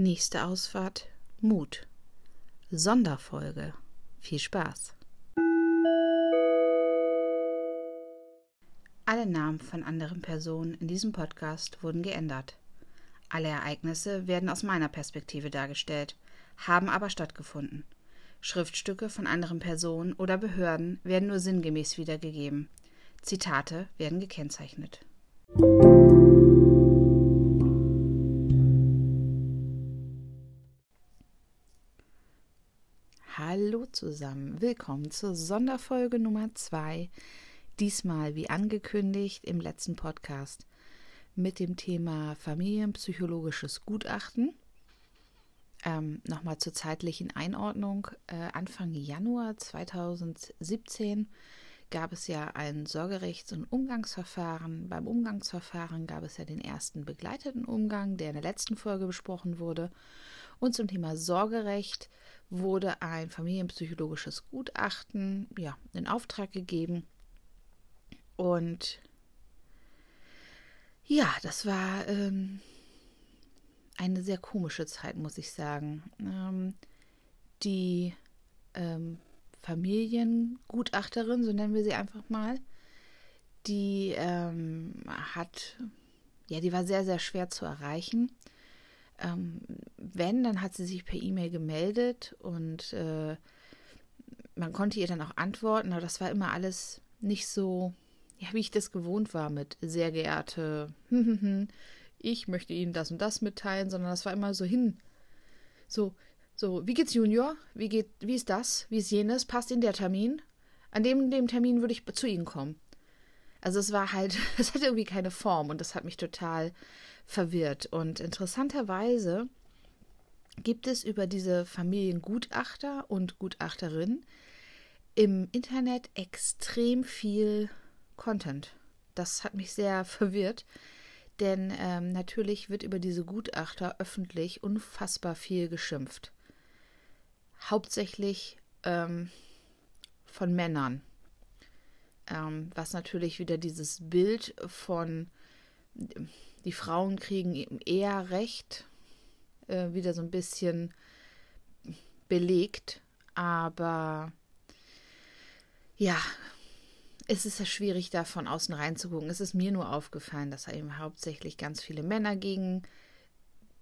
Nächste Ausfahrt Mut. Sonderfolge. Viel Spaß. Alle Namen von anderen Personen in diesem Podcast wurden geändert. Alle Ereignisse werden aus meiner Perspektive dargestellt, haben aber stattgefunden. Schriftstücke von anderen Personen oder Behörden werden nur sinngemäß wiedergegeben. Zitate werden gekennzeichnet. Zusammen, willkommen zur Sonderfolge Nummer 2. Diesmal, wie angekündigt im letzten Podcast, mit dem Thema familienpsychologisches Gutachten. Ähm, Nochmal zur zeitlichen Einordnung. Äh, Anfang Januar 2017 gab es ja ein Sorgerechts- und Umgangsverfahren. Beim Umgangsverfahren gab es ja den ersten begleiteten Umgang, der in der letzten Folge besprochen wurde. Und zum Thema Sorgerecht wurde ein familienpsychologisches Gutachten ja, in Auftrag gegeben. Und ja, das war ähm, eine sehr komische Zeit, muss ich sagen. Ähm, die ähm, Familiengutachterin, so nennen wir sie einfach mal, die ähm, hat, ja, die war sehr, sehr schwer zu erreichen. Ähm, wenn, dann hat sie sich per E-Mail gemeldet und äh, man konnte ihr dann auch antworten, aber das war immer alles nicht so, ja, wie ich das gewohnt war mit sehr geehrte, ich möchte Ihnen das und das mitteilen, sondern das war immer so hin, so, so, wie geht's Junior? Wie geht, wie ist das? Wie ist jenes? Passt Ihnen der Termin? An dem, dem Termin würde ich zu Ihnen kommen. Also es war halt, es hatte irgendwie keine Form und das hat mich total verwirrt. Und interessanterweise gibt es über diese Familiengutachter und Gutachterin im Internet extrem viel Content. Das hat mich sehr verwirrt, denn ähm, natürlich wird über diese Gutachter öffentlich unfassbar viel geschimpft hauptsächlich ähm, von Männern. Ähm, was natürlich wieder dieses Bild von die Frauen kriegen eben eher Recht äh, wieder so ein bisschen belegt. Aber ja, es ist ja schwierig, da von außen reinzugucken. Es ist mir nur aufgefallen, dass da eben hauptsächlich ganz viele Männer gegen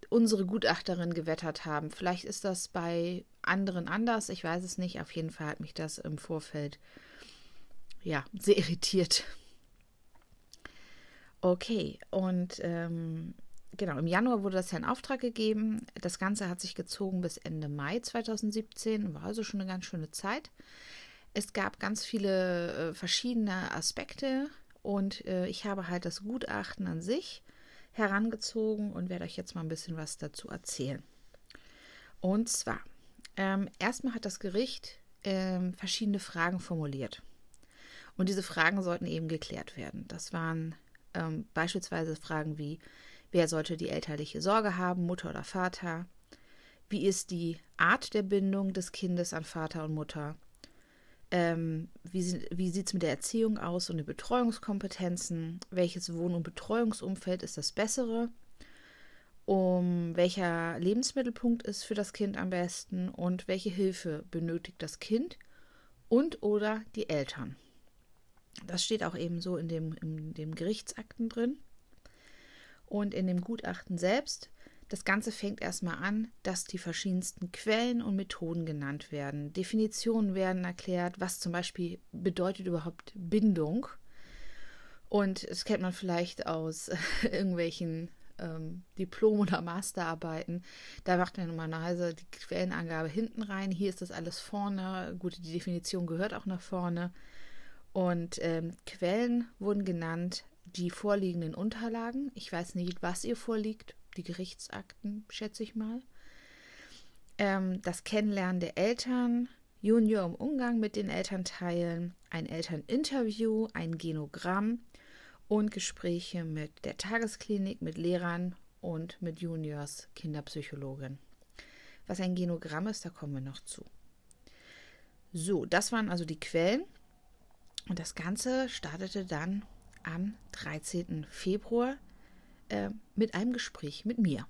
unsere Gutachterin gewettert haben. Vielleicht ist das bei anderen anders, ich weiß es nicht. Auf jeden Fall hat mich das im Vorfeld ja sehr irritiert. Okay, und ähm, genau, im Januar wurde das ja in Auftrag gegeben. Das Ganze hat sich gezogen bis Ende Mai 2017, war also schon eine ganz schöne Zeit. Es gab ganz viele äh, verschiedene Aspekte und äh, ich habe halt das Gutachten an sich herangezogen und werde euch jetzt mal ein bisschen was dazu erzählen. Und zwar, ähm, erstmal hat das Gericht ähm, verschiedene Fragen formuliert. Und diese Fragen sollten eben geklärt werden. Das waren ähm, beispielsweise Fragen wie, wer sollte die elterliche Sorge haben, Mutter oder Vater? Wie ist die Art der Bindung des Kindes an Vater und Mutter? Ähm, wie wie sieht es mit der Erziehung aus und den Betreuungskompetenzen? Welches Wohn- und Betreuungsumfeld ist das bessere? Um welcher Lebensmittelpunkt ist für das Kind am besten und welche Hilfe benötigt das Kind und oder die Eltern? Das steht auch eben so in dem, in dem Gerichtsakten drin. Und in dem Gutachten selbst das Ganze fängt erstmal an, dass die verschiedensten Quellen und Methoden genannt werden. Definitionen werden erklärt, was zum Beispiel bedeutet überhaupt Bindung. Und das kennt man vielleicht aus irgendwelchen ähm, Diplom- oder Masterarbeiten. Da macht man normalerweise die Quellenangabe hinten rein. Hier ist das alles vorne. Gut, die Definition gehört auch nach vorne. Und ähm, Quellen wurden genannt, die vorliegenden Unterlagen. Ich weiß nicht, was ihr vorliegt, die Gerichtsakten, schätze ich mal. Ähm, das Kennenlernen der Eltern, Junior im Umgang mit den Elternteilen, ein Elterninterview, ein Genogramm und Gespräche mit der Tagesklinik, mit Lehrern und mit Juniors Kinderpsychologin. Was ein Genogramm ist, da kommen wir noch zu. So, das waren also die Quellen. Und das Ganze startete dann am 13. Februar äh, mit einem Gespräch mit mir.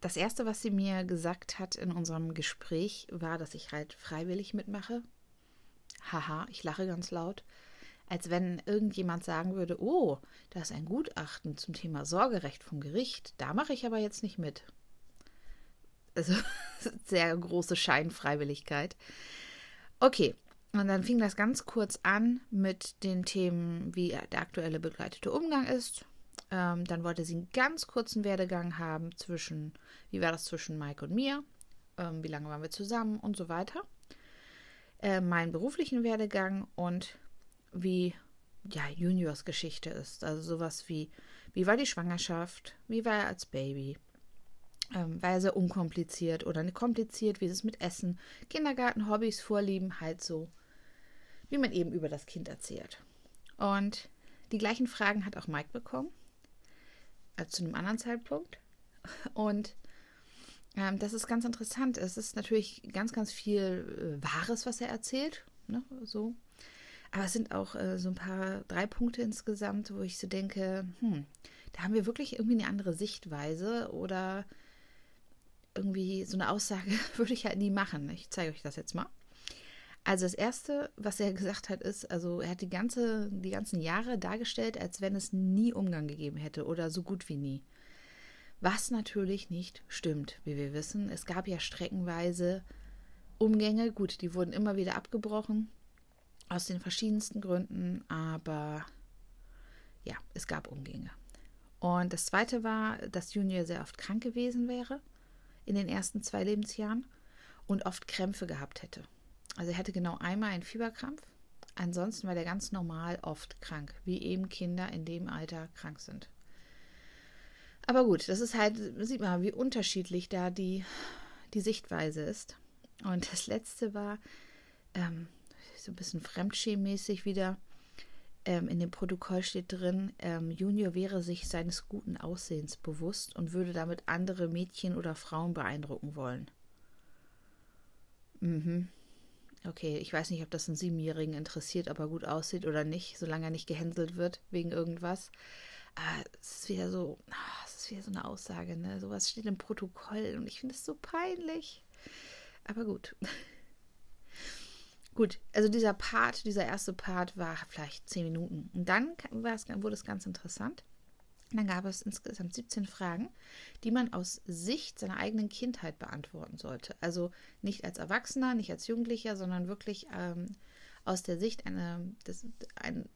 Das erste, was sie mir gesagt hat in unserem Gespräch, war, dass ich halt freiwillig mitmache. Haha, ich lache ganz laut. Als wenn irgendjemand sagen würde: Oh, da ist ein Gutachten zum Thema Sorgerecht vom Gericht. Da mache ich aber jetzt nicht mit. Also. sehr große Scheinfreiwilligkeit. Okay, und dann fing das ganz kurz an mit den Themen, wie der aktuelle begleitete Umgang ist. Ähm, dann wollte sie einen ganz kurzen Werdegang haben zwischen, wie war das zwischen Mike und mir, ähm, wie lange waren wir zusammen und so weiter. Äh, meinen beruflichen Werdegang und wie ja, Juniors Geschichte ist. Also sowas wie, wie war die Schwangerschaft, wie war er als Baby, ähm, war er sehr unkompliziert oder nicht kompliziert, wie ist es mit Essen, Kindergarten, Hobbys, Vorlieben, halt so wie man eben über das Kind erzählt. Und die gleichen Fragen hat auch Mike bekommen, also zu einem anderen Zeitpunkt. Und ähm, das ist ganz interessant. Es ist natürlich ganz, ganz viel äh, Wahres, was er erzählt. Ne, so. Aber es sind auch äh, so ein paar, drei Punkte insgesamt, wo ich so denke, hm, da haben wir wirklich irgendwie eine andere Sichtweise oder irgendwie so eine Aussage würde ich halt nie machen. Ich zeige euch das jetzt mal. Also das Erste, was er gesagt hat, ist, also er hat die, ganze, die ganzen Jahre dargestellt, als wenn es nie Umgang gegeben hätte oder so gut wie nie. Was natürlich nicht stimmt, wie wir wissen. Es gab ja streckenweise Umgänge, gut, die wurden immer wieder abgebrochen, aus den verschiedensten Gründen, aber ja, es gab Umgänge. Und das Zweite war, dass Junior sehr oft krank gewesen wäre in den ersten zwei Lebensjahren und oft Krämpfe gehabt hätte. Also er hatte genau einmal einen Fieberkrampf. Ansonsten war der ganz normal oft krank, wie eben Kinder in dem Alter krank sind. Aber gut, das ist halt, sieht man, wie unterschiedlich da die, die Sichtweise ist. Und das letzte war ähm, so ein bisschen fremdschämmäßig wieder. Ähm, in dem Protokoll steht drin, ähm, Junior wäre sich seines guten Aussehens bewusst und würde damit andere Mädchen oder Frauen beeindrucken wollen. Mhm. Okay, ich weiß nicht, ob das einen Siebenjährigen interessiert, ob er gut aussieht oder nicht, solange er nicht gehänselt wird wegen irgendwas. Aber es ist wieder so, ah, es ist wieder so eine Aussage, ne? Sowas steht im Protokoll und ich finde es so peinlich. Aber gut. gut, also dieser Part, dieser erste Part war vielleicht zehn Minuten. Und dann wurde es ganz interessant. Dann gab es insgesamt 17 Fragen, die man aus Sicht seiner eigenen Kindheit beantworten sollte. Also nicht als Erwachsener, nicht als Jugendlicher, sondern wirklich ähm, aus der Sicht einer, des, ein,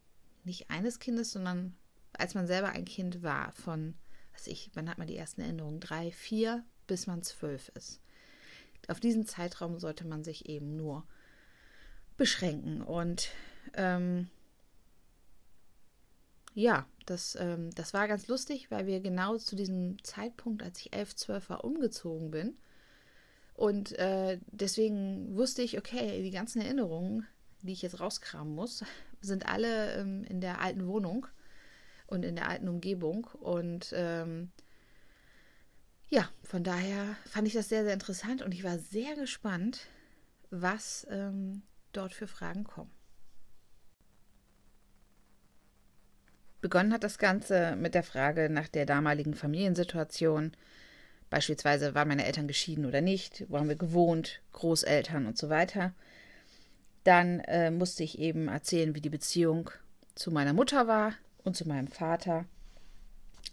nicht eines Kindes, sondern als man selber ein Kind war, von, was ich, wann hat man die ersten Erinnerungen? Drei, vier, bis man zwölf ist. Auf diesen Zeitraum sollte man sich eben nur beschränken. Und ähm, ja, das, ähm, das war ganz lustig, weil wir genau zu diesem Zeitpunkt, als ich elf, zwölf war, umgezogen bin. Und äh, deswegen wusste ich, okay, die ganzen Erinnerungen, die ich jetzt rauskramen muss, sind alle ähm, in der alten Wohnung und in der alten Umgebung. Und ähm, ja, von daher fand ich das sehr, sehr interessant und ich war sehr gespannt, was ähm, dort für Fragen kommen. Begonnen hat das Ganze mit der Frage nach der damaligen Familiensituation. Beispielsweise waren meine Eltern geschieden oder nicht, wo haben wir gewohnt, Großeltern und so weiter. Dann äh, musste ich eben erzählen, wie die Beziehung zu meiner Mutter war und zu meinem Vater.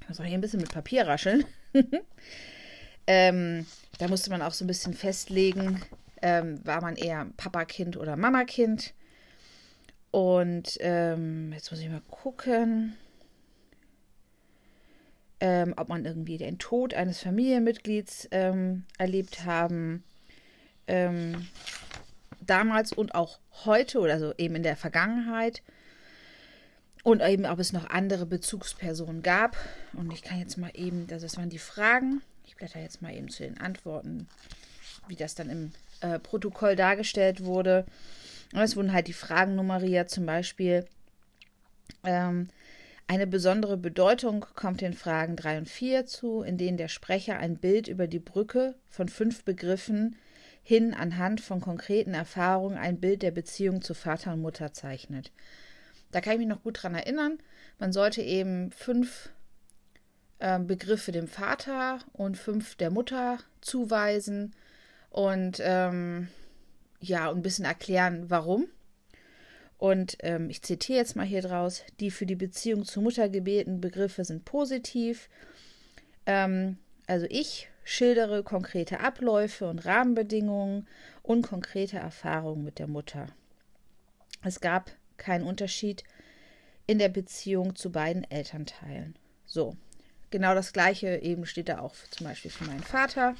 Ich muss hier ein bisschen mit Papier rascheln. ähm, da musste man auch so ein bisschen festlegen, ähm, war man eher Papa-Kind oder Mama-Kind. Und ähm, jetzt muss ich mal gucken, ähm, ob man irgendwie den Tod eines Familienmitglieds ähm, erlebt haben. Ähm, damals und auch heute oder so eben in der Vergangenheit. Und eben, ob es noch andere Bezugspersonen gab. Und ich kann jetzt mal eben, das waren die Fragen. Ich blätter jetzt mal eben zu den Antworten, wie das dann im äh, Protokoll dargestellt wurde. Es wurden halt die Fragen nummeriert, zum Beispiel ähm, eine besondere Bedeutung kommt den Fragen 3 und 4 zu, in denen der Sprecher ein Bild über die Brücke von fünf Begriffen hin anhand von konkreten Erfahrungen ein Bild der Beziehung zu Vater und Mutter zeichnet. Da kann ich mich noch gut dran erinnern. Man sollte eben fünf äh, Begriffe dem Vater und fünf der Mutter zuweisen und ähm, ja, ein bisschen erklären, warum. Und ähm, ich zitiere jetzt mal hier draus, die für die Beziehung zur Mutter gebeten Begriffe sind positiv. Ähm, also ich schildere konkrete Abläufe und Rahmenbedingungen und konkrete Erfahrungen mit der Mutter. Es gab keinen Unterschied in der Beziehung zu beiden Elternteilen. So, genau das gleiche eben steht da auch zum Beispiel für meinen Vater.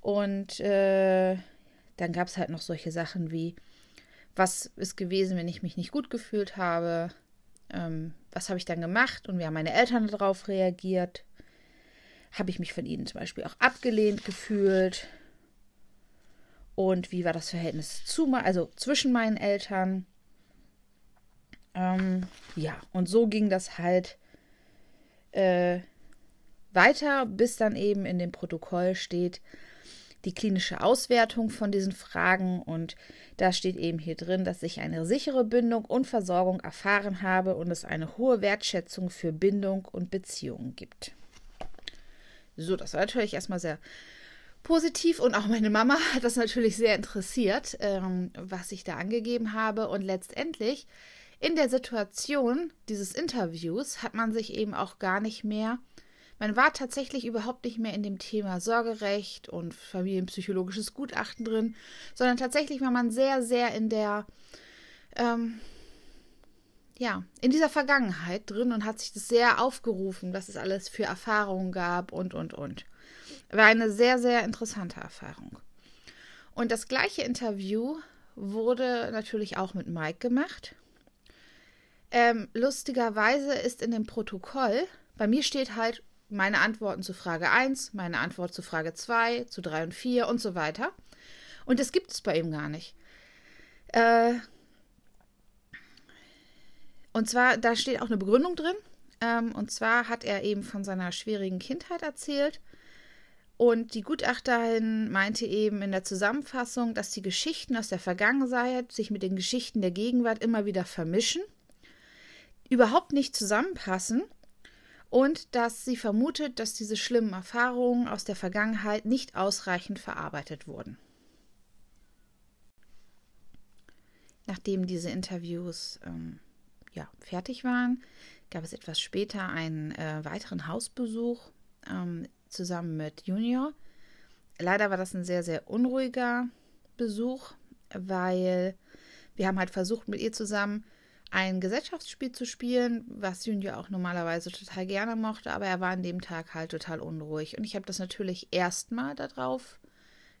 Und äh, dann gab es halt noch solche Sachen wie, was ist gewesen, wenn ich mich nicht gut gefühlt habe? Ähm, was habe ich dann gemacht und wie haben meine Eltern darauf reagiert? Habe ich mich von ihnen zum Beispiel auch abgelehnt gefühlt? Und wie war das Verhältnis zu, also zwischen meinen Eltern? Ähm, ja, und so ging das halt äh, weiter, bis dann eben in dem Protokoll steht, die klinische Auswertung von diesen Fragen. Und da steht eben hier drin, dass ich eine sichere Bindung und Versorgung erfahren habe und es eine hohe Wertschätzung für Bindung und Beziehungen gibt. So, das war natürlich erstmal sehr positiv. Und auch meine Mama hat das natürlich sehr interessiert, ähm, was ich da angegeben habe. Und letztendlich in der Situation dieses Interviews hat man sich eben auch gar nicht mehr man war tatsächlich überhaupt nicht mehr in dem Thema Sorgerecht und familienpsychologisches Gutachten drin, sondern tatsächlich war man sehr, sehr in der, ähm, ja, in dieser Vergangenheit drin und hat sich das sehr aufgerufen, was es alles für Erfahrungen gab und, und, und. War eine sehr, sehr interessante Erfahrung. Und das gleiche Interview wurde natürlich auch mit Mike gemacht. Ähm, lustigerweise ist in dem Protokoll, bei mir steht halt meine Antworten zu Frage 1, meine Antwort zu Frage 2, zu 3 und 4 und so weiter. Und das gibt es bei ihm gar nicht. Äh, und zwar, da steht auch eine Begründung drin. Ähm, und zwar hat er eben von seiner schwierigen Kindheit erzählt. Und die Gutachterin meinte eben in der Zusammenfassung, dass die Geschichten aus der Vergangenheit sich mit den Geschichten der Gegenwart immer wieder vermischen, überhaupt nicht zusammenpassen und dass sie vermutet, dass diese schlimmen Erfahrungen aus der Vergangenheit nicht ausreichend verarbeitet wurden. Nachdem diese Interviews ähm, ja, fertig waren, gab es etwas später einen äh, weiteren Hausbesuch ähm, zusammen mit Junior. Leider war das ein sehr, sehr unruhiger Besuch, weil wir haben halt versucht, mit ihr zusammen ein Gesellschaftsspiel zu spielen, was Junior auch normalerweise total gerne mochte, aber er war an dem Tag halt total unruhig. Und ich habe das natürlich erstmal darauf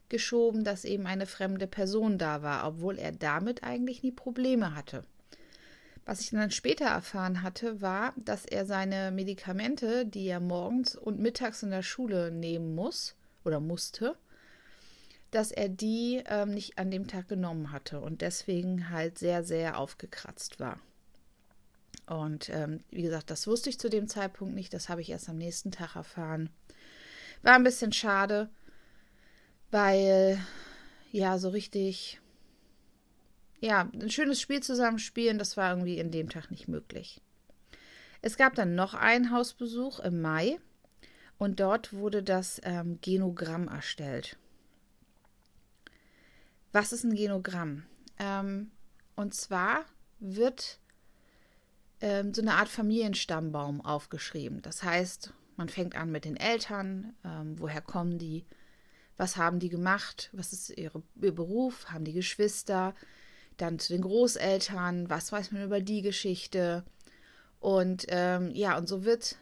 geschoben, dass eben eine fremde Person da war, obwohl er damit eigentlich nie Probleme hatte. Was ich dann später erfahren hatte, war, dass er seine Medikamente, die er morgens und mittags in der Schule nehmen muss oder musste, dass er die ähm, nicht an dem Tag genommen hatte und deswegen halt sehr, sehr aufgekratzt war. Und ähm, wie gesagt, das wusste ich zu dem Zeitpunkt nicht, das habe ich erst am nächsten Tag erfahren. War ein bisschen schade, weil ja, so richtig, ja, ein schönes Spiel zusammenspielen, das war irgendwie in dem Tag nicht möglich. Es gab dann noch einen Hausbesuch im Mai und dort wurde das ähm, Genogramm erstellt. Was ist ein Genogramm? Ähm, und zwar wird ähm, so eine Art Familienstammbaum aufgeschrieben. Das heißt, man fängt an mit den Eltern, ähm, woher kommen die, was haben die gemacht, was ist ihre, ihr Beruf, haben die Geschwister, dann zu den Großeltern, was weiß man über die Geschichte. Und ähm, ja, und so wird,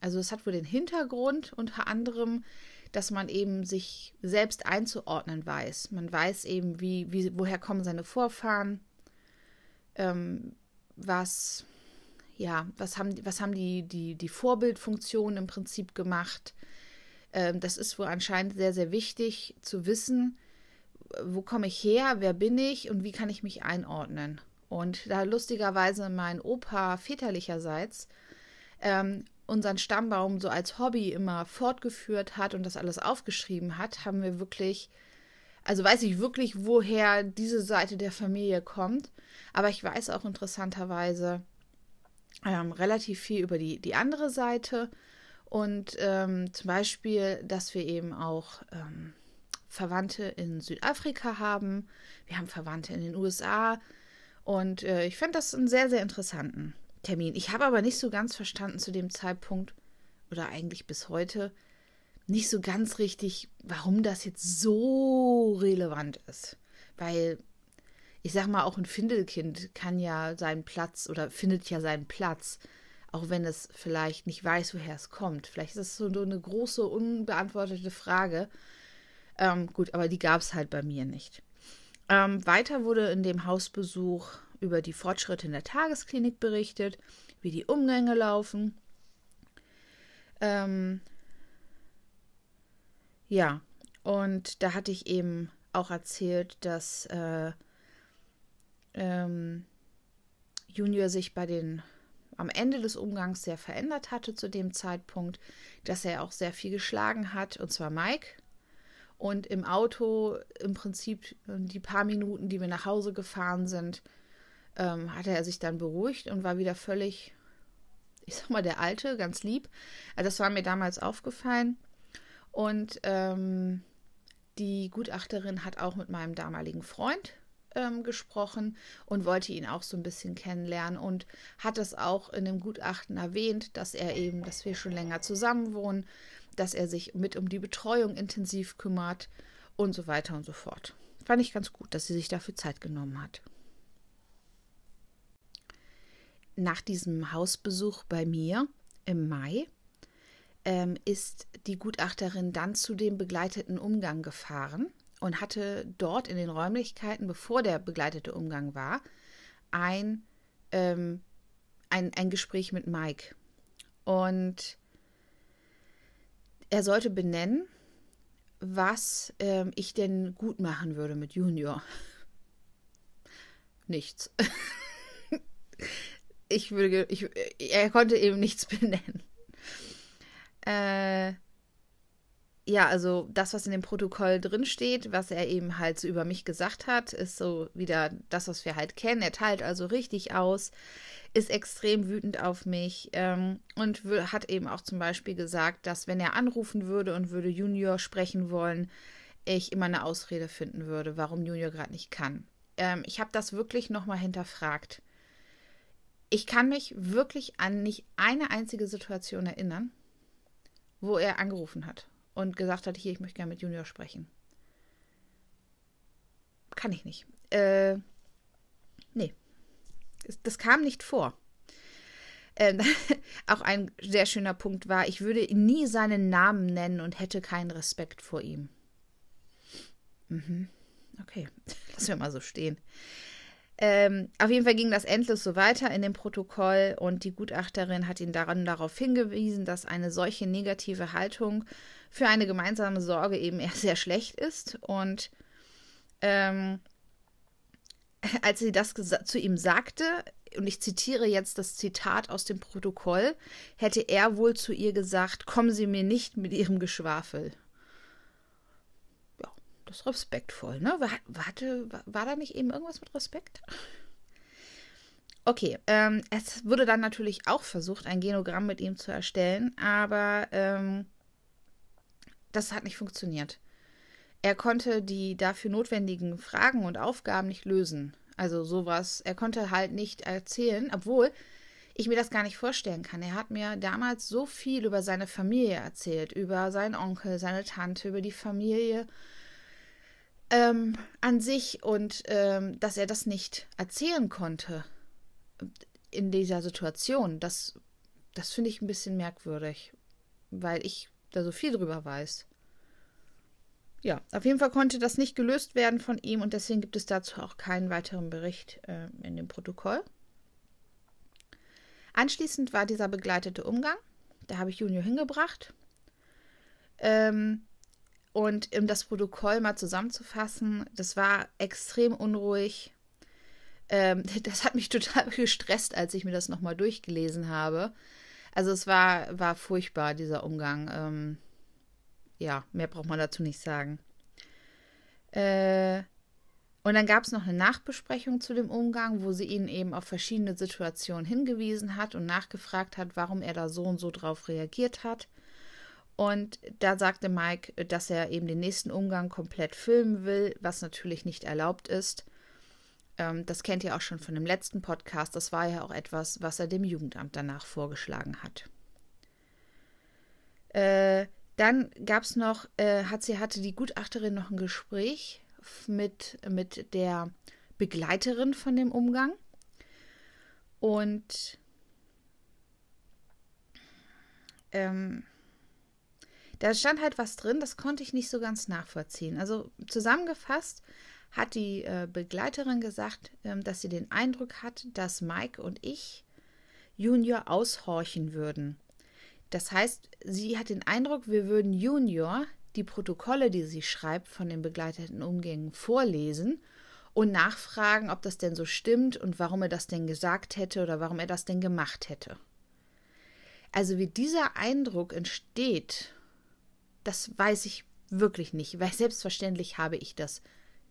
also es hat wohl den Hintergrund unter anderem, dass man eben sich selbst einzuordnen weiß. Man weiß eben, wie, wie woher kommen seine Vorfahren, ähm, was, ja, was haben, was haben die, die, die Vorbildfunktionen im Prinzip gemacht. Ähm, das ist wohl anscheinend sehr, sehr wichtig zu wissen, wo komme ich her, wer bin ich und wie kann ich mich einordnen. Und da lustigerweise mein Opa väterlicherseits ähm, unseren Stammbaum so als Hobby immer fortgeführt hat und das alles aufgeschrieben hat, haben wir wirklich, also weiß ich wirklich, woher diese Seite der Familie kommt. Aber ich weiß auch interessanterweise, ähm, relativ viel über die, die andere Seite. Und ähm, zum Beispiel, dass wir eben auch ähm, Verwandte in Südafrika haben. Wir haben Verwandte in den USA. Und äh, ich fand das einen sehr, sehr interessanten Termin. Ich habe aber nicht so ganz verstanden zu dem Zeitpunkt oder eigentlich bis heute nicht so ganz richtig, warum das jetzt so relevant ist. Weil ich sag mal, auch ein Findelkind kann ja seinen Platz oder findet ja seinen Platz, auch wenn es vielleicht nicht weiß, woher es kommt. Vielleicht ist es so eine große, unbeantwortete Frage. Ähm, gut, aber die gab es halt bei mir nicht. Ähm, weiter wurde in dem Hausbesuch über die Fortschritte in der Tagesklinik berichtet, wie die Umgänge laufen. Ähm, ja, und da hatte ich eben auch erzählt, dass äh, ähm, Junior sich bei den am Ende des Umgangs sehr verändert hatte zu dem Zeitpunkt, dass er auch sehr viel geschlagen hat, und zwar Mike. Und im Auto im Prinzip die paar Minuten, die wir nach Hause gefahren sind, ähm, hatte er sich dann beruhigt und war wieder völlig, ich sag mal, der Alte, ganz lieb. Also das war mir damals aufgefallen. Und ähm, die Gutachterin hat auch mit meinem damaligen Freund ähm, gesprochen und wollte ihn auch so ein bisschen kennenlernen und hat es auch in dem Gutachten erwähnt, dass er eben, dass wir schon länger zusammen wohnen, dass er sich mit um die Betreuung intensiv kümmert und so weiter und so fort. Fand ich ganz gut, dass sie sich dafür Zeit genommen hat. Nach diesem Hausbesuch bei mir im Mai ähm, ist die Gutachterin dann zu dem begleiteten Umgang gefahren und hatte dort in den Räumlichkeiten, bevor der begleitete Umgang war, ein, ähm, ein, ein Gespräch mit Mike. Und er sollte benennen, was ähm, ich denn gut machen würde mit Junior. Nichts. ich würde, ich, er konnte eben nichts benennen. Äh, ja, also das, was in dem Protokoll drinsteht, was er eben halt so über mich gesagt hat, ist so wieder das, was wir halt kennen. Er teilt also richtig aus, ist extrem wütend auf mich ähm, und hat eben auch zum Beispiel gesagt, dass wenn er anrufen würde und würde Junior sprechen wollen, ich immer eine Ausrede finden würde, warum Junior gerade nicht kann. Ähm, ich habe das wirklich nochmal hinterfragt. Ich kann mich wirklich an nicht eine einzige Situation erinnern, wo er angerufen hat und gesagt hat, hier, ich möchte gerne mit Junior sprechen. Kann ich nicht. Äh, nee. Das kam nicht vor. Ähm, auch ein sehr schöner Punkt war, ich würde nie seinen Namen nennen und hätte keinen Respekt vor ihm. Mhm. Okay, lassen wir mal so stehen. Ähm, auf jeden Fall ging das endlos so weiter in dem Protokoll und die Gutachterin hat ihn daran darauf hingewiesen, dass eine solche negative Haltung für eine gemeinsame Sorge eben eher sehr schlecht ist. Und ähm, als sie das zu ihm sagte, und ich zitiere jetzt das Zitat aus dem Protokoll, hätte er wohl zu ihr gesagt, kommen Sie mir nicht mit Ihrem Geschwafel. Das ist respektvoll, ne? Warte, war, war da nicht eben irgendwas mit Respekt? Okay, ähm, es wurde dann natürlich auch versucht, ein Genogramm mit ihm zu erstellen, aber ähm, das hat nicht funktioniert. Er konnte die dafür notwendigen Fragen und Aufgaben nicht lösen. Also sowas, er konnte halt nicht erzählen, obwohl ich mir das gar nicht vorstellen kann. Er hat mir damals so viel über seine Familie erzählt, über seinen Onkel, seine Tante, über die Familie ähm, an sich und ähm, dass er das nicht erzählen konnte in dieser Situation, das, das finde ich ein bisschen merkwürdig, weil ich da so viel drüber weiß. Ja, auf jeden Fall konnte das nicht gelöst werden von ihm und deswegen gibt es dazu auch keinen weiteren Bericht äh, in dem Protokoll. Anschließend war dieser begleitete Umgang. Da habe ich Junior hingebracht. Ähm, und um das Protokoll mal zusammenzufassen, das war extrem unruhig. Ähm, das hat mich total gestresst, als ich mir das nochmal durchgelesen habe. Also es war, war furchtbar, dieser Umgang. Ähm, ja, mehr braucht man dazu nicht sagen. Äh, Und dann gab es noch eine Nachbesprechung zu dem Umgang, wo sie ihn eben auf verschiedene Situationen hingewiesen hat und nachgefragt hat, warum er da so und so drauf reagiert hat. Und da sagte Mike, dass er eben den nächsten Umgang komplett filmen will, was natürlich nicht erlaubt ist. Ähm, das kennt ihr auch schon von dem letzten Podcast. Das war ja auch etwas, was er dem Jugendamt danach vorgeschlagen hat. Äh, dann gab es noch, äh, hat sie hatte die Gutachterin noch ein Gespräch mit, mit der Begleiterin von dem Umgang. Und ähm, da stand halt was drin, das konnte ich nicht so ganz nachvollziehen. Also zusammengefasst hat die äh, Begleiterin gesagt, ähm, dass sie den Eindruck hat, dass Mike und ich Junior aushorchen würden. Das heißt, sie hat den Eindruck, wir würden Junior die Protokolle, die sie schreibt, von den begleiteten Umgängen vorlesen und nachfragen, ob das denn so stimmt und warum er das denn gesagt hätte oder warum er das denn gemacht hätte. Also wie dieser Eindruck entsteht, das weiß ich wirklich nicht, weil selbstverständlich habe ich das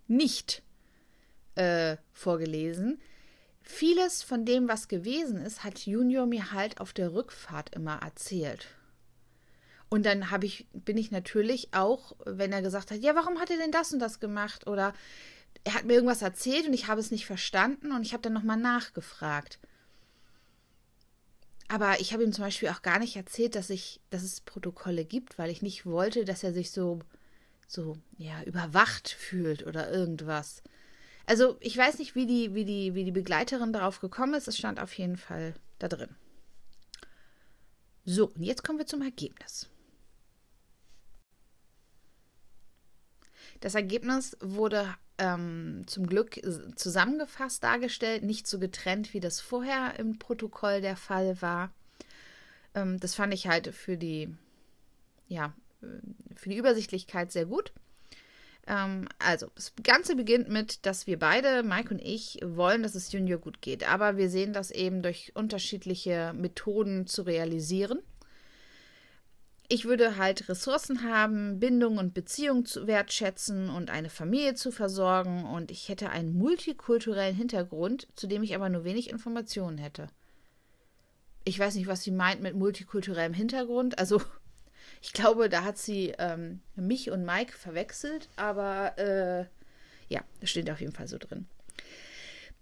nicht äh, vorgelesen. Vieles von dem, was gewesen ist, hat Junior mir halt auf der Rückfahrt immer erzählt. Und dann habe ich, bin ich natürlich auch, wenn er gesagt hat, ja, warum hat er denn das und das gemacht? Oder er hat mir irgendwas erzählt und ich habe es nicht verstanden und ich habe dann nochmal nachgefragt. Aber ich habe ihm zum Beispiel auch gar nicht erzählt, dass ich, dass es Protokolle gibt, weil ich nicht wollte, dass er sich so, so, ja, überwacht fühlt oder irgendwas. Also ich weiß nicht, wie die, wie die, wie die Begleiterin darauf gekommen ist. Es stand auf jeden Fall da drin. So, und jetzt kommen wir zum Ergebnis. Das Ergebnis wurde ähm, zum Glück zusammengefasst dargestellt, nicht so getrennt, wie das vorher im Protokoll der Fall war. Ähm, das fand ich halt für die, ja, für die Übersichtlichkeit sehr gut. Ähm, also, das Ganze beginnt mit, dass wir beide, Mike und ich, wollen, dass es Junior gut geht. Aber wir sehen das eben durch unterschiedliche Methoden zu realisieren ich würde halt Ressourcen haben, Bindung und Beziehung zu wertschätzen und eine Familie zu versorgen und ich hätte einen multikulturellen Hintergrund, zu dem ich aber nur wenig Informationen hätte. Ich weiß nicht, was sie meint mit multikulturellem Hintergrund. Also, ich glaube, da hat sie ähm, mich und Mike verwechselt, aber äh, ja, das steht auf jeden Fall so drin.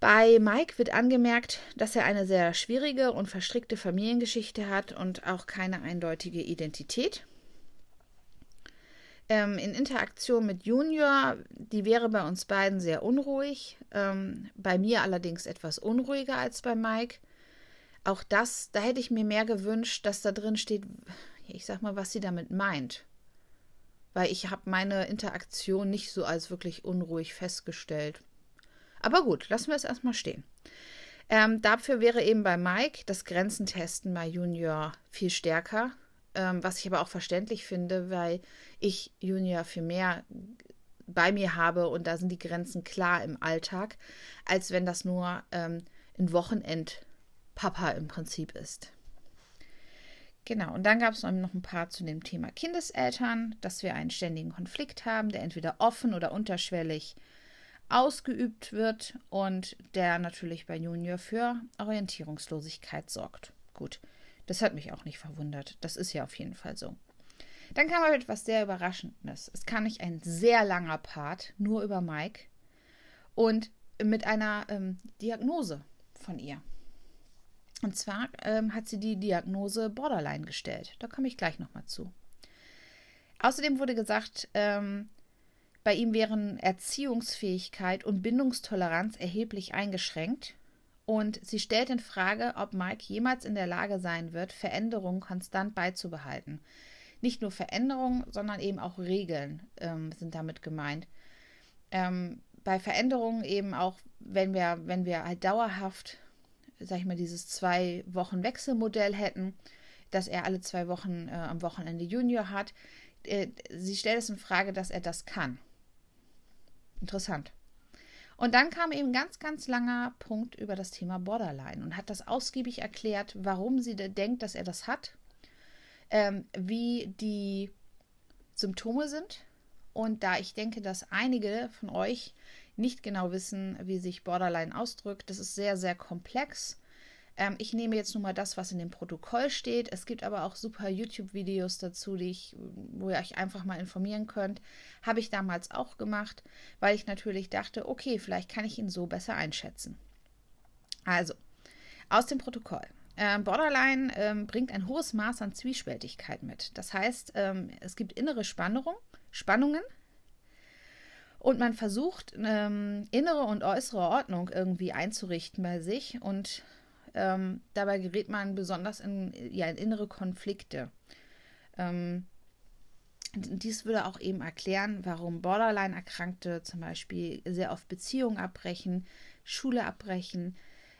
Bei Mike wird angemerkt, dass er eine sehr schwierige und verstrickte Familiengeschichte hat und auch keine eindeutige Identität. Ähm, in Interaktion mit Junior, die wäre bei uns beiden sehr unruhig, ähm, bei mir allerdings etwas unruhiger als bei Mike. Auch das, da hätte ich mir mehr gewünscht, dass da drin steht, ich sag mal, was sie damit meint. Weil ich habe meine Interaktion nicht so als wirklich unruhig festgestellt. Aber gut, lassen wir es erstmal stehen. Ähm, dafür wäre eben bei Mike das Grenzentesten bei Junior viel stärker, ähm, was ich aber auch verständlich finde, weil ich Junior viel mehr bei mir habe und da sind die Grenzen klar im Alltag, als wenn das nur ähm, ein Wochenend-Papa im Prinzip ist. Genau, und dann gab es noch ein paar zu dem Thema Kindeseltern, dass wir einen ständigen Konflikt haben, der entweder offen oder unterschwellig ausgeübt wird und der natürlich bei Junior für Orientierungslosigkeit sorgt. Gut, das hat mich auch nicht verwundert. Das ist ja auf jeden Fall so. Dann kam aber etwas sehr Überraschendes. Es kam nicht ein sehr langer Part, nur über Mike und mit einer ähm, Diagnose von ihr. Und zwar ähm, hat sie die Diagnose Borderline gestellt. Da komme ich gleich nochmal zu. Außerdem wurde gesagt, ähm, bei ihm wären Erziehungsfähigkeit und Bindungstoleranz erheblich eingeschränkt. Und sie stellt in Frage, ob Mike jemals in der Lage sein wird, Veränderungen konstant beizubehalten. Nicht nur Veränderungen, sondern eben auch Regeln ähm, sind damit gemeint. Ähm, bei Veränderungen eben auch, wenn wir, wenn wir halt dauerhaft, sag ich mal, dieses zwei Wochen Wechselmodell hätten, dass er alle zwei Wochen äh, am Wochenende Junior hat. Äh, sie stellt es in Frage, dass er das kann. Interessant. Und dann kam eben ein ganz, ganz langer Punkt über das Thema Borderline und hat das ausgiebig erklärt, warum sie denkt, dass er das hat, ähm, wie die Symptome sind. Und da ich denke, dass einige von euch nicht genau wissen, wie sich Borderline ausdrückt. Das ist sehr, sehr komplex. Ähm, ich nehme jetzt nur mal das, was in dem Protokoll steht. Es gibt aber auch super YouTube-Videos dazu, die ich, wo ihr euch einfach mal informieren könnt. Habe ich damals auch gemacht, weil ich natürlich dachte, okay, vielleicht kann ich ihn so besser einschätzen. Also, aus dem Protokoll. Ähm, Borderline ähm, bringt ein hohes Maß an Zwiespältigkeit mit. Das heißt, ähm, es gibt innere Spannung, Spannungen und man versucht, ähm, innere und äußere Ordnung irgendwie einzurichten bei sich und ähm, dabei gerät man besonders in, ja, in innere Konflikte. Ähm, dies würde auch eben erklären, warum Borderline-Erkrankte zum Beispiel sehr oft Beziehungen abbrechen, Schule abbrechen,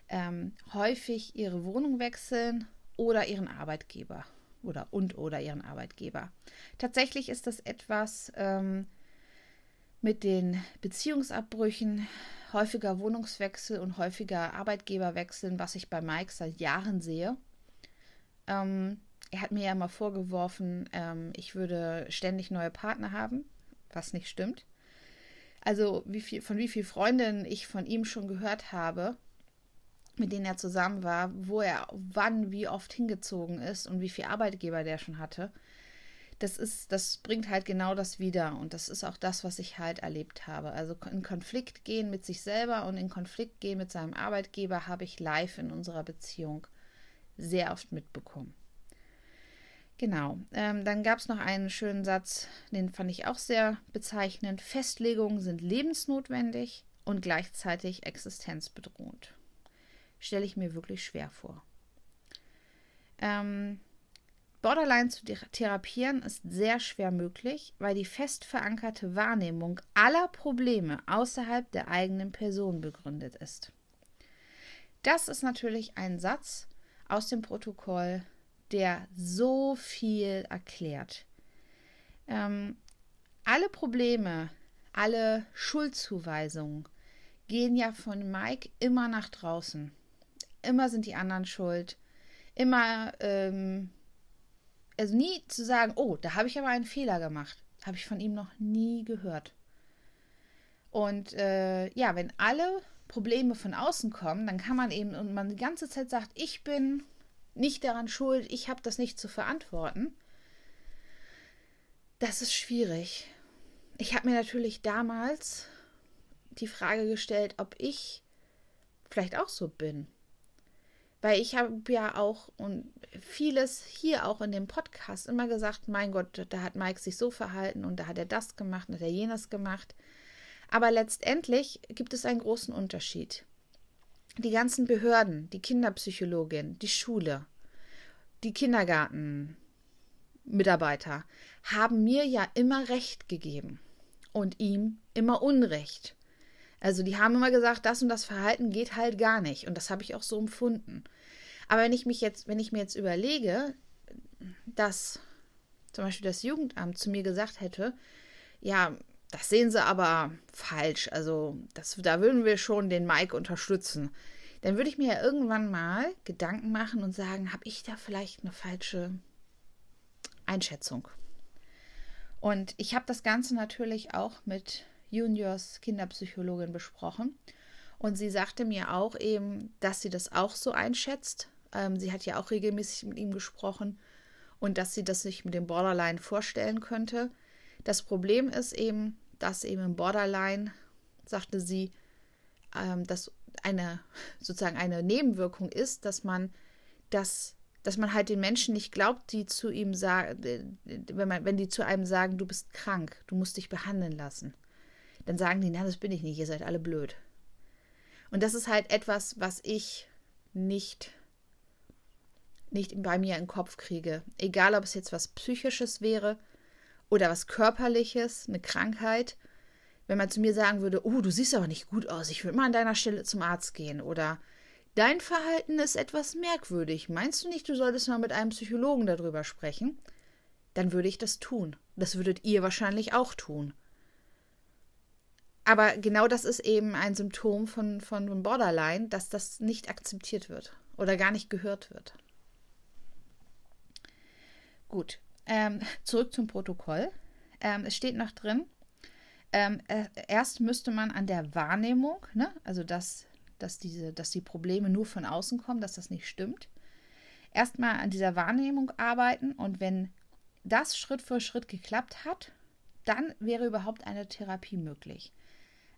ähm, häufig ihre Wohnung wechseln oder ihren Arbeitgeber oder und oder ihren Arbeitgeber. Tatsächlich ist das etwas ähm, mit den Beziehungsabbrüchen, häufiger Wohnungswechsel und häufiger Arbeitgeberwechseln, was ich bei Mike seit Jahren sehe. Ähm, er hat mir ja mal vorgeworfen, ähm, ich würde ständig neue Partner haben, was nicht stimmt. Also wie viel, von wie vielen Freundinnen ich von ihm schon gehört habe, mit denen er zusammen war, wo er wann, wie oft hingezogen ist und wie viele Arbeitgeber der schon hatte. Das ist, das bringt halt genau das wieder. Und das ist auch das, was ich halt erlebt habe. Also in Konflikt gehen mit sich selber und in Konflikt gehen mit seinem Arbeitgeber habe ich live in unserer Beziehung sehr oft mitbekommen. Genau. Ähm, dann gab es noch einen schönen Satz, den fand ich auch sehr bezeichnend. Festlegungen sind lebensnotwendig und gleichzeitig existenzbedrohend stelle ich mir wirklich schwer vor. Ähm, Borderline zu therapieren ist sehr schwer möglich, weil die fest verankerte Wahrnehmung aller Probleme außerhalb der eigenen Person begründet ist. Das ist natürlich ein Satz aus dem Protokoll, der so viel erklärt. Ähm, alle Probleme, alle Schuldzuweisungen gehen ja von Mike immer nach draußen. Immer sind die anderen schuld. Immer, ähm, also nie zu sagen, oh, da habe ich aber einen Fehler gemacht. Habe ich von ihm noch nie gehört. Und äh, ja, wenn alle Probleme von außen kommen, dann kann man eben und man die ganze Zeit sagt, ich bin nicht daran schuld, ich habe das nicht zu verantworten. Das ist schwierig. Ich habe mir natürlich damals die Frage gestellt, ob ich vielleicht auch so bin. Weil ich habe ja auch und vieles hier auch in dem Podcast immer gesagt, mein Gott, da hat Mike sich so verhalten und da hat er das gemacht und hat er jenes gemacht. Aber letztendlich gibt es einen großen Unterschied. Die ganzen Behörden, die Kinderpsychologin, die Schule, die Kindergartenmitarbeiter haben mir ja immer Recht gegeben und ihm immer Unrecht. Also die haben immer gesagt, das und das Verhalten geht halt gar nicht. Und das habe ich auch so empfunden. Aber wenn ich mich jetzt, wenn ich mir jetzt überlege, dass zum Beispiel das Jugendamt zu mir gesagt hätte, ja, das sehen sie aber falsch. Also das, da würden wir schon den Mike unterstützen. Dann würde ich mir ja irgendwann mal Gedanken machen und sagen, habe ich da vielleicht eine falsche Einschätzung? Und ich habe das Ganze natürlich auch mit Juniors Kinderpsychologin besprochen. Und sie sagte mir auch eben, dass sie das auch so einschätzt. Ähm, sie hat ja auch regelmäßig mit ihm gesprochen und dass sie das sich mit dem Borderline vorstellen könnte. Das Problem ist eben, dass eben im Borderline, sagte sie, ähm, dass eine sozusagen eine Nebenwirkung ist, dass man das dass man halt den Menschen nicht glaubt, die zu ihm sagen, wenn, man, wenn die zu einem sagen, du bist krank, du musst dich behandeln lassen dann sagen die, na, das bin ich nicht, ihr seid alle blöd. Und das ist halt etwas, was ich nicht, nicht bei mir in den Kopf kriege. Egal, ob es jetzt was Psychisches wäre oder was Körperliches, eine Krankheit. Wenn man zu mir sagen würde, oh, du siehst aber nicht gut aus, ich würde mal an deiner Stelle zum Arzt gehen. Oder dein Verhalten ist etwas merkwürdig. Meinst du nicht, du solltest mal mit einem Psychologen darüber sprechen? Dann würde ich das tun. Das würdet ihr wahrscheinlich auch tun. Aber genau das ist eben ein Symptom von, von Borderline, dass das nicht akzeptiert wird oder gar nicht gehört wird. Gut, ähm, zurück zum Protokoll. Ähm, es steht noch drin, Ähm, äh, erst müsste man an der Wahrnehmung, ne, also dass, dass, diese, dass die Probleme nur von außen kommen, dass das nicht stimmt, erstmal an dieser Wahrnehmung arbeiten und wenn das Schritt für Schritt geklappt hat, dann wäre überhaupt eine Therapie möglich.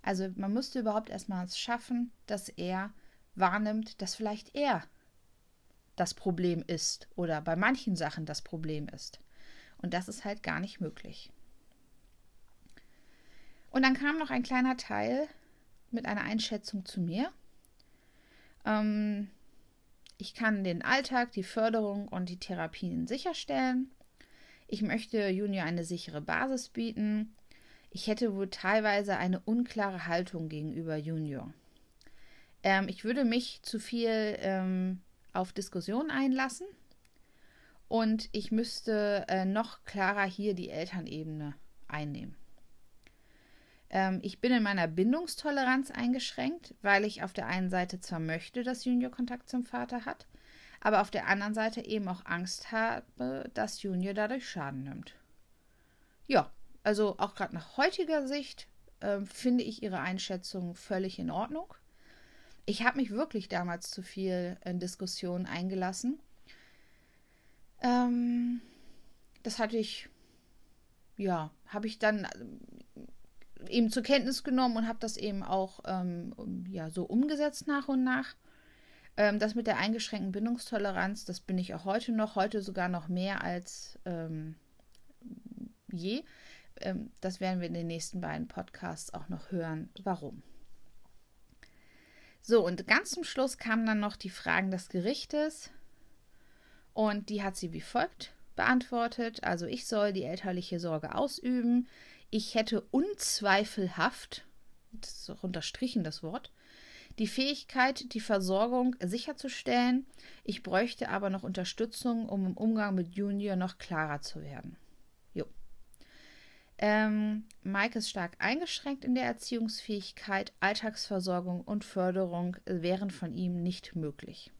Also man müsste überhaupt erstmal es schaffen, dass er wahrnimmt, dass vielleicht er das Problem ist oder bei manchen Sachen das Problem ist. Und das ist halt gar nicht möglich. Und dann kam noch ein kleiner Teil mit einer Einschätzung zu mir. Ähm, ich kann den Alltag, die Förderung und die Therapien sicherstellen. Ich möchte Junior eine sichere Basis bieten. Ich hätte wohl teilweise eine unklare Haltung gegenüber Junior. Ähm, ich würde mich zu viel ähm, auf Diskussionen einlassen und ich müsste äh, noch klarer hier die Elternebene einnehmen. Ähm, ich bin in meiner Bindungstoleranz eingeschränkt, weil ich auf der einen Seite zwar möchte, dass Junior Kontakt zum Vater hat, aber auf der anderen Seite eben auch Angst habe, dass Junior dadurch Schaden nimmt. Ja, also auch gerade nach heutiger Sicht äh, finde ich Ihre Einschätzung völlig in Ordnung. Ich habe mich wirklich damals zu viel in Diskussionen eingelassen. Ähm, das hatte ich, ja, habe ich dann eben zur Kenntnis genommen und habe das eben auch ähm, ja, so umgesetzt nach und nach. Ähm, das mit der eingeschränkten Bindungstoleranz, das bin ich auch heute noch, heute sogar noch mehr als ähm, je. Ähm, das werden wir in den nächsten beiden Podcasts auch noch hören, warum. So, und ganz zum Schluss kamen dann noch die Fragen des Gerichtes. Und die hat sie wie folgt beantwortet. Also ich soll die elterliche Sorge ausüben ich hätte unzweifelhaft, das ist auch unterstrichen das Wort, die Fähigkeit, die Versorgung sicherzustellen. Ich bräuchte aber noch Unterstützung, um im Umgang mit Junior noch klarer zu werden. Ähm, Mike ist stark eingeschränkt in der Erziehungsfähigkeit. Alltagsversorgung und Förderung wären von ihm nicht möglich.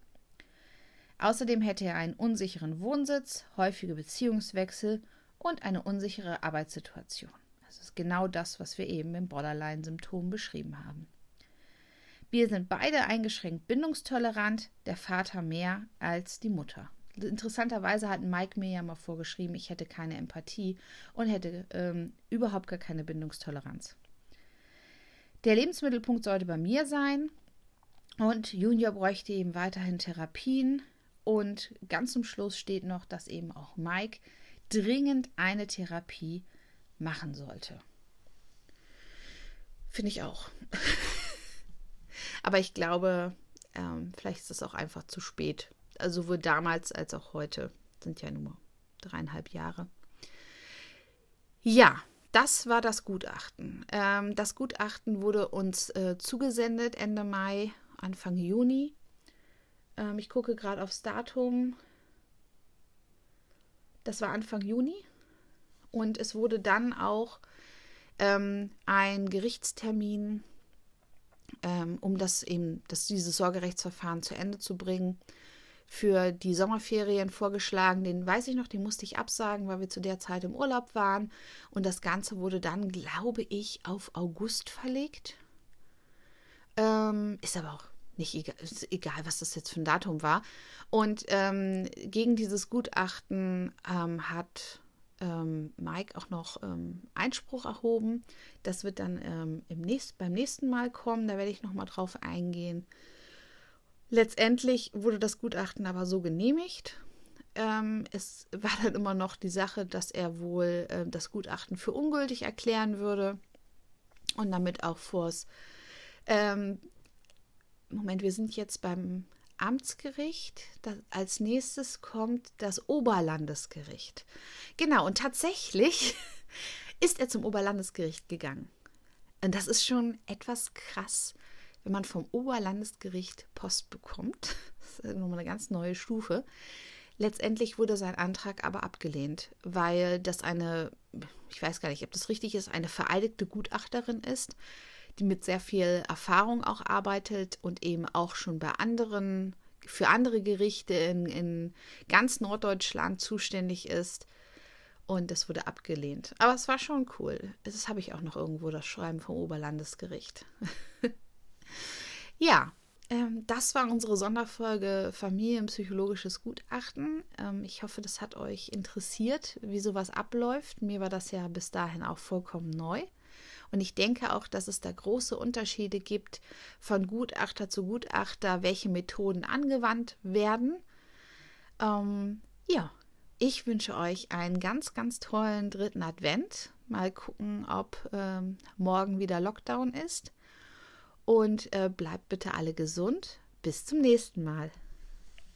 Außerdem hätte er einen unsicheren Wohnsitz, häufige Beziehungswechsel und eine unsichere Arbeitssituation. Das ist genau das, was wir eben im Borderline-Symptom beschrieben haben. Wir sind beide eingeschränkt bindungstolerant, der Vater mehr als die Mutter. Interessanterweise hat Mike mir ja mal vorgeschrieben, ich hätte keine Empathie und hätte ähm, überhaupt gar keine Bindungstoleranz. Der Lebensmittelpunkt sollte bei mir sein und Junior bräuchte eben weiterhin Therapien. Und ganz zum Schluss steht noch, dass eben auch Mike dringend eine Therapie machen sollte. Finde ich auch. Aber ich glaube, ähm, vielleicht ist es auch einfach zu spät. Also sowohl damals als auch heute sind ja nur dreieinhalb Jahre. Ja, das war das Gutachten. Ähm, das Gutachten wurde uns äh, zugesendet Ende Mai, Anfang Juni. Ähm, ich gucke gerade aufs Datum. Das war Anfang Juni. Und es wurde dann auch ähm, ein Gerichtstermin, ähm, um das eben, das, dieses Sorgerechtsverfahren zu Ende zu bringen, für die Sommerferien vorgeschlagen. Den weiß ich noch, den musste ich absagen, weil wir zu der Zeit im Urlaub waren. Und das Ganze wurde dann, glaube ich, auf August verlegt. Ähm, ist aber auch nicht egal, egal, was das jetzt für ein Datum war. Und ähm, gegen dieses Gutachten ähm, hat ähm, Mike auch noch ähm, Einspruch erhoben. Das wird dann ähm, im nächst, beim nächsten Mal kommen. Da werde ich nochmal drauf eingehen. Letztendlich wurde das Gutachten aber so genehmigt. Ähm, es war dann immer noch die Sache, dass er wohl äh, das Gutachten für ungültig erklären würde und damit auch vors. Ähm, Moment, wir sind jetzt beim Amtsgericht. Das, als nächstes kommt das Oberlandesgericht. Genau, und tatsächlich ist er zum Oberlandesgericht gegangen. Und das ist schon etwas krass, wenn man vom Oberlandesgericht Post bekommt. Das ist nochmal eine ganz neue Stufe. Letztendlich wurde sein Antrag aber abgelehnt, weil das eine, ich weiß gar nicht, ob das richtig ist, eine vereidigte Gutachterin ist, die mit sehr viel Erfahrung auch arbeitet und eben auch schon bei anderen, für andere Gerichte in, in ganz Norddeutschland zuständig ist. Und das wurde abgelehnt. Aber es war schon cool. Das habe ich auch noch irgendwo, das Schreiben vom Oberlandesgericht. ja, ähm, das war unsere Sonderfolge Familienpsychologisches Gutachten. Ähm, ich hoffe, das hat euch interessiert, wie sowas abläuft. Mir war das ja bis dahin auch vollkommen neu. Und ich denke auch, dass es da große Unterschiede gibt von Gutachter zu Gutachter, welche Methoden angewandt werden. Ähm, ja, ich wünsche euch einen ganz, ganz tollen dritten Advent. Mal gucken, ob ähm, morgen wieder Lockdown ist. Und äh, bleibt bitte alle gesund. Bis zum nächsten Mal.